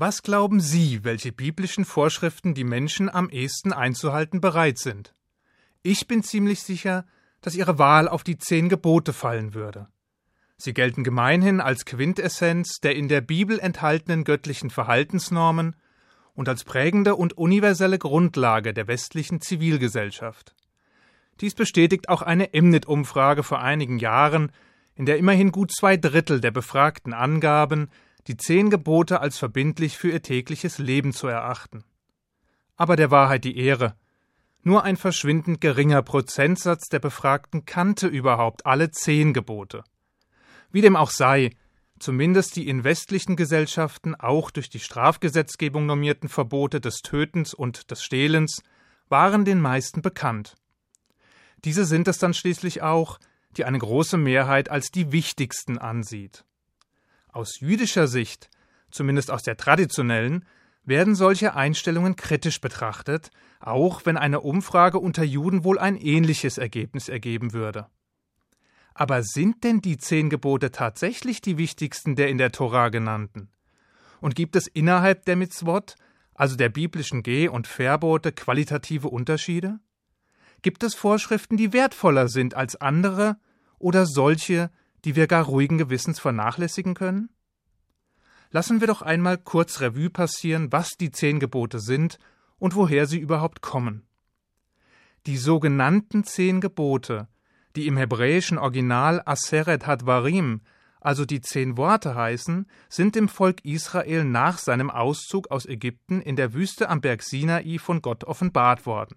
Was glauben Sie, welche biblischen Vorschriften die Menschen am ehesten einzuhalten bereit sind? Ich bin ziemlich sicher, dass Ihre Wahl auf die zehn Gebote fallen würde. Sie gelten gemeinhin als Quintessenz der in der Bibel enthaltenen göttlichen Verhaltensnormen und als prägende und universelle Grundlage der westlichen Zivilgesellschaft. Dies bestätigt auch eine Emnet-Umfrage vor einigen Jahren, in der immerhin gut zwei Drittel der Befragten angaben, die zehn Gebote als verbindlich für ihr tägliches Leben zu erachten. Aber der Wahrheit die Ehre. Nur ein verschwindend geringer Prozentsatz der Befragten kannte überhaupt alle zehn Gebote. Wie dem auch sei, zumindest die in westlichen Gesellschaften auch durch die Strafgesetzgebung normierten Verbote des Tötens und des Stehlens waren den meisten bekannt. Diese sind es dann schließlich auch, die eine große Mehrheit als die wichtigsten ansieht. Aus jüdischer Sicht, zumindest aus der traditionellen, werden solche Einstellungen kritisch betrachtet, auch wenn eine Umfrage unter Juden wohl ein ähnliches Ergebnis ergeben würde. Aber sind denn die zehn Gebote tatsächlich die wichtigsten der in der Tora genannten? Und gibt es innerhalb der Mitzvot, also der biblischen Geh- und Verbote, qualitative Unterschiede? Gibt es Vorschriften, die wertvoller sind als andere oder solche, die wir gar ruhigen Gewissens vernachlässigen können? Lassen wir doch einmal kurz Revue passieren, was die zehn Gebote sind und woher sie überhaupt kommen. Die sogenannten zehn Gebote die im hebräischen Original Aseret Hadvarim, also die zehn Worte heißen, sind dem Volk Israel nach seinem Auszug aus Ägypten in der Wüste am Berg Sinai von Gott offenbart worden.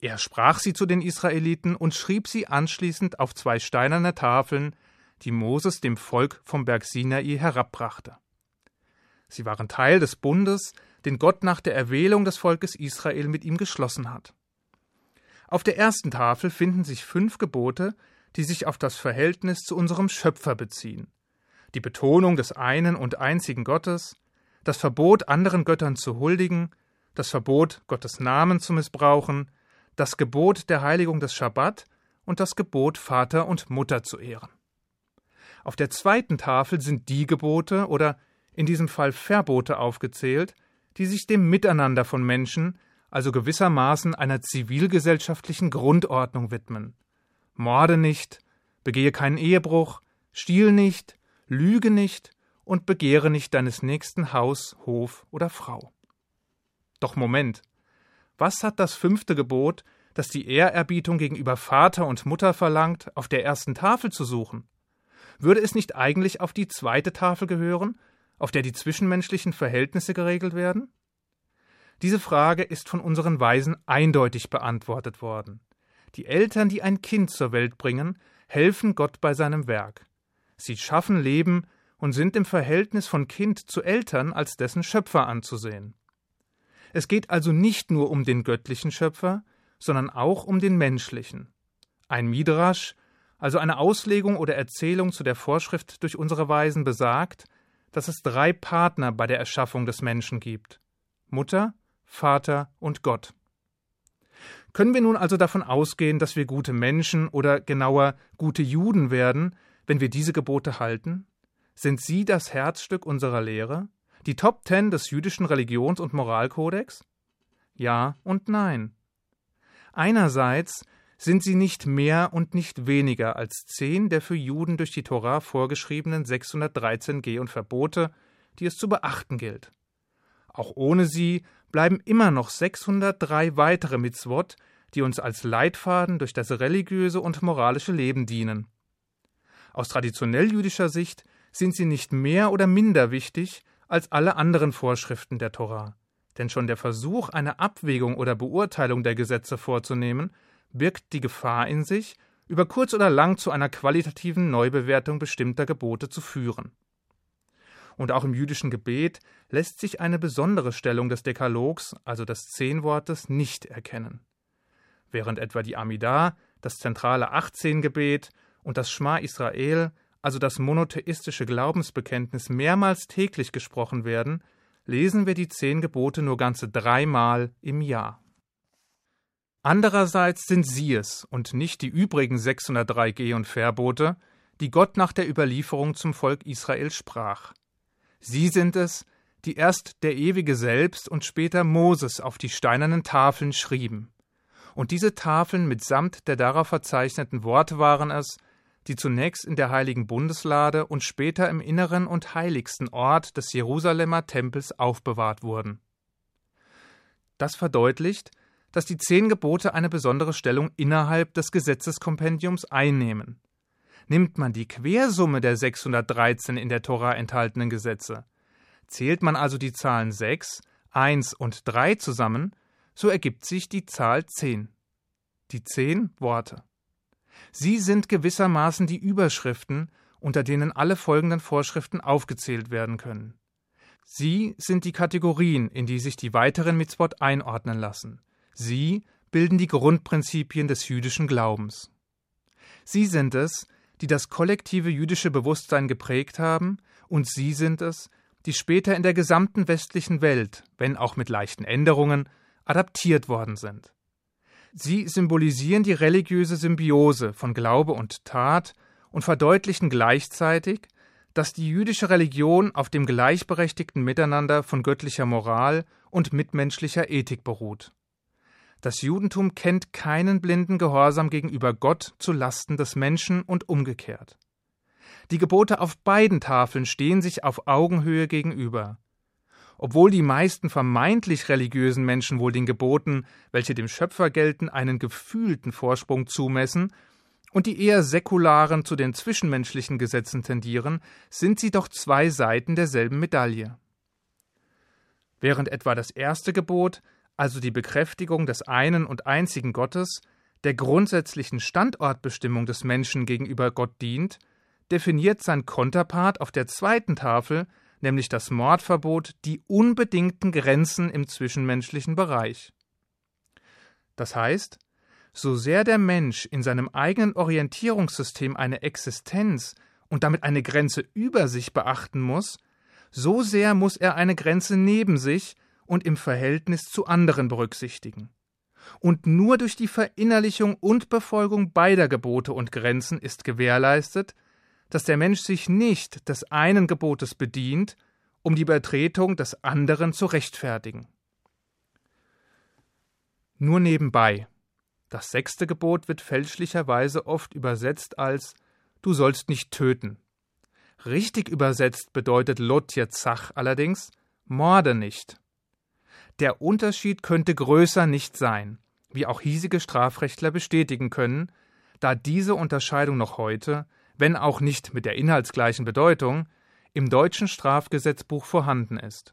Er sprach sie zu den Israeliten und schrieb sie anschließend auf zwei steinerne Tafeln, die Moses dem Volk vom Berg Sinai herabbrachte. Sie waren Teil des Bundes, den Gott nach der Erwählung des Volkes Israel mit ihm geschlossen hat. Auf der ersten Tafel finden sich fünf Gebote, die sich auf das Verhältnis zu unserem Schöpfer beziehen. Die Betonung des einen und einzigen Gottes, das Verbot, anderen Göttern zu huldigen, das Verbot, Gottes Namen zu missbrauchen, das Gebot der Heiligung des Schabbat und das Gebot, Vater und Mutter zu ehren. Auf der zweiten Tafel sind die Gebote oder in diesem Fall Verbote aufgezählt, die sich dem Miteinander von Menschen, also gewissermaßen einer zivilgesellschaftlichen Grundordnung widmen. Morde nicht, begehe keinen Ehebruch, stiehl nicht, lüge nicht und begehre nicht deines nächsten Haus, Hof oder Frau. Doch Moment. Was hat das fünfte Gebot, das die Ehrerbietung gegenüber Vater und Mutter verlangt, auf der ersten Tafel zu suchen? Würde es nicht eigentlich auf die zweite Tafel gehören, auf der die zwischenmenschlichen Verhältnisse geregelt werden? Diese Frage ist von unseren Weisen eindeutig beantwortet worden. Die Eltern, die ein Kind zur Welt bringen, helfen Gott bei seinem Werk. Sie schaffen Leben und sind im Verhältnis von Kind zu Eltern als dessen Schöpfer anzusehen. Es geht also nicht nur um den göttlichen Schöpfer, sondern auch um den menschlichen. Ein Midrasch, also eine Auslegung oder Erzählung zu der Vorschrift durch unsere Weisen besagt, dass es drei Partner bei der Erschaffung des Menschen gibt Mutter, Vater und Gott. Können wir nun also davon ausgehen, dass wir gute Menschen oder genauer gute Juden werden, wenn wir diese Gebote halten? Sind sie das Herzstück unserer Lehre? Die Top Ten des jüdischen Religions- und Moralkodex? Ja und nein. Einerseits sind sie nicht mehr und nicht weniger als zehn der für Juden durch die Torah vorgeschriebenen 613 Geh- und Verbote, die es zu beachten gilt. Auch ohne sie bleiben immer noch 603 weitere Mitzvot, die uns als Leitfaden durch das religiöse und moralische Leben dienen. Aus traditionell jüdischer Sicht sind sie nicht mehr oder minder wichtig als alle anderen Vorschriften der Torah. Denn schon der Versuch, eine Abwägung oder Beurteilung der Gesetze vorzunehmen, birgt die Gefahr in sich, über kurz oder lang zu einer qualitativen Neubewertung bestimmter Gebote zu führen und auch im jüdischen Gebet lässt sich eine besondere Stellung des Dekalogs, also des Zehnwortes, nicht erkennen. Während etwa die Amidah, das zentrale Achtzehngebet und das Schma Israel, also das monotheistische Glaubensbekenntnis, mehrmals täglich gesprochen werden, lesen wir die zehn Gebote nur ganze dreimal im Jahr. Andererseits sind sie es und nicht die übrigen 603 Geh- und Verbote, die Gott nach der Überlieferung zum Volk Israel sprach. Sie sind es, die erst der Ewige selbst und später Moses auf die steinernen Tafeln schrieben. Und diese Tafeln mitsamt der darauf verzeichneten Worte waren es, die zunächst in der heiligen Bundeslade und später im inneren und heiligsten Ort des Jerusalemer Tempels aufbewahrt wurden. Das verdeutlicht, dass die zehn Gebote eine besondere Stellung innerhalb des Gesetzeskompendiums einnehmen. Nimmt man die Quersumme der 613 in der Tora enthaltenen Gesetze, zählt man also die Zahlen 6, 1 und 3 zusammen, so ergibt sich die Zahl 10. Die zehn Worte. Sie sind gewissermaßen die Überschriften, unter denen alle folgenden Vorschriften aufgezählt werden können. Sie sind die Kategorien, in die sich die weiteren Mitzvot einordnen lassen. Sie bilden die Grundprinzipien des jüdischen Glaubens. Sie sind es, die das kollektive jüdische Bewusstsein geprägt haben, und sie sind es, die später in der gesamten westlichen Welt, wenn auch mit leichten Änderungen, adaptiert worden sind. Sie symbolisieren die religiöse Symbiose von Glaube und Tat und verdeutlichen gleichzeitig, dass die jüdische Religion auf dem gleichberechtigten Miteinander von göttlicher Moral und mitmenschlicher Ethik beruht. Das Judentum kennt keinen blinden Gehorsam gegenüber Gott zu Lasten des Menschen und umgekehrt. Die Gebote auf beiden Tafeln stehen sich auf Augenhöhe gegenüber. Obwohl die meisten vermeintlich religiösen Menschen wohl den Geboten, welche dem Schöpfer gelten, einen gefühlten Vorsprung zumessen, und die eher säkularen zu den zwischenmenschlichen Gesetzen tendieren, sind sie doch zwei Seiten derselben Medaille. Während etwa das erste Gebot, also die Bekräftigung des einen und einzigen Gottes, der grundsätzlichen Standortbestimmung des Menschen gegenüber Gott dient, definiert sein Konterpart auf der zweiten Tafel nämlich das Mordverbot, die unbedingten Grenzen im zwischenmenschlichen Bereich. Das heißt, so sehr der Mensch in seinem eigenen Orientierungssystem eine Existenz und damit eine Grenze über sich beachten muss, so sehr muss er eine Grenze neben sich und im Verhältnis zu anderen berücksichtigen. Und nur durch die Verinnerlichung und Befolgung beider Gebote und Grenzen ist gewährleistet, dass der Mensch sich nicht des einen Gebotes bedient, um die Übertretung des anderen zu rechtfertigen. Nur nebenbei. Das sechste Gebot wird fälschlicherweise oft übersetzt als Du sollst nicht töten. Richtig übersetzt bedeutet Lotje Zach allerdings Morde nicht. Der Unterschied könnte größer nicht sein, wie auch hiesige Strafrechtler bestätigen können, da diese Unterscheidung noch heute wenn auch nicht mit der inhaltsgleichen Bedeutung, im deutschen Strafgesetzbuch vorhanden ist.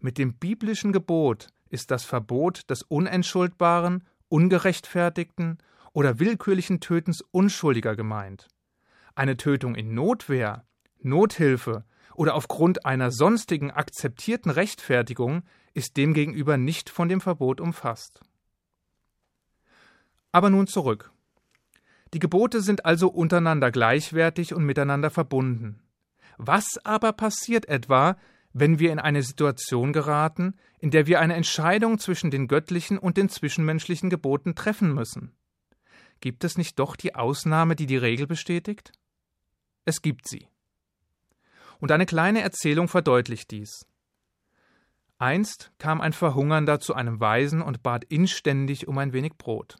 Mit dem biblischen Gebot ist das Verbot des unentschuldbaren, ungerechtfertigten oder willkürlichen Tötens Unschuldiger gemeint. Eine Tötung in Notwehr, Nothilfe oder aufgrund einer sonstigen akzeptierten Rechtfertigung ist demgegenüber nicht von dem Verbot umfasst. Aber nun zurück. Die Gebote sind also untereinander gleichwertig und miteinander verbunden. Was aber passiert etwa, wenn wir in eine Situation geraten, in der wir eine Entscheidung zwischen den göttlichen und den zwischenmenschlichen Geboten treffen müssen? Gibt es nicht doch die Ausnahme, die die Regel bestätigt? Es gibt sie. Und eine kleine Erzählung verdeutlicht dies. Einst kam ein Verhungernder zu einem Weisen und bat inständig um ein wenig Brot.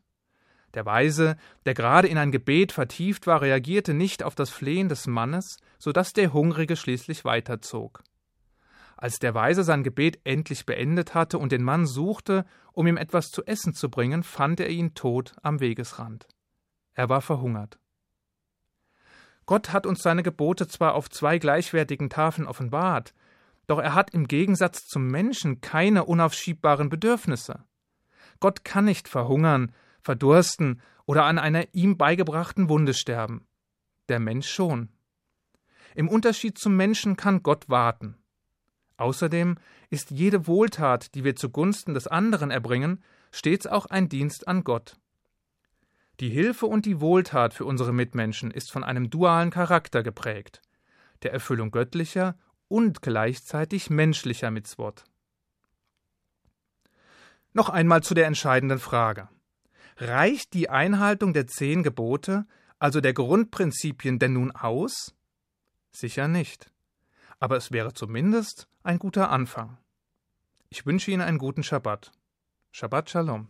Der Weise, der gerade in ein Gebet vertieft war, reagierte nicht auf das Flehen des Mannes, so dass der Hungrige schließlich weiterzog. Als der Weise sein Gebet endlich beendet hatte und den Mann suchte, um ihm etwas zu essen zu bringen, fand er ihn tot am Wegesrand. Er war verhungert. Gott hat uns seine Gebote zwar auf zwei gleichwertigen Tafeln offenbart, doch er hat im Gegensatz zum Menschen keine unaufschiebbaren Bedürfnisse. Gott kann nicht verhungern, verdursten oder an einer ihm beigebrachten Wunde sterben. Der Mensch schon. Im Unterschied zum Menschen kann Gott warten. Außerdem ist jede Wohltat, die wir zugunsten des anderen erbringen, stets auch ein Dienst an Gott. Die Hilfe und die Wohltat für unsere Mitmenschen ist von einem dualen Charakter geprägt, der Erfüllung göttlicher und gleichzeitig menschlicher Mitzwort. Noch einmal zu der entscheidenden Frage. Reicht die Einhaltung der zehn Gebote, also der Grundprinzipien, denn nun aus? Sicher nicht. aber es wäre zumindest ein guter Anfang. Ich wünsche Ihnen einen guten Schabbat. Shabbat Shalom.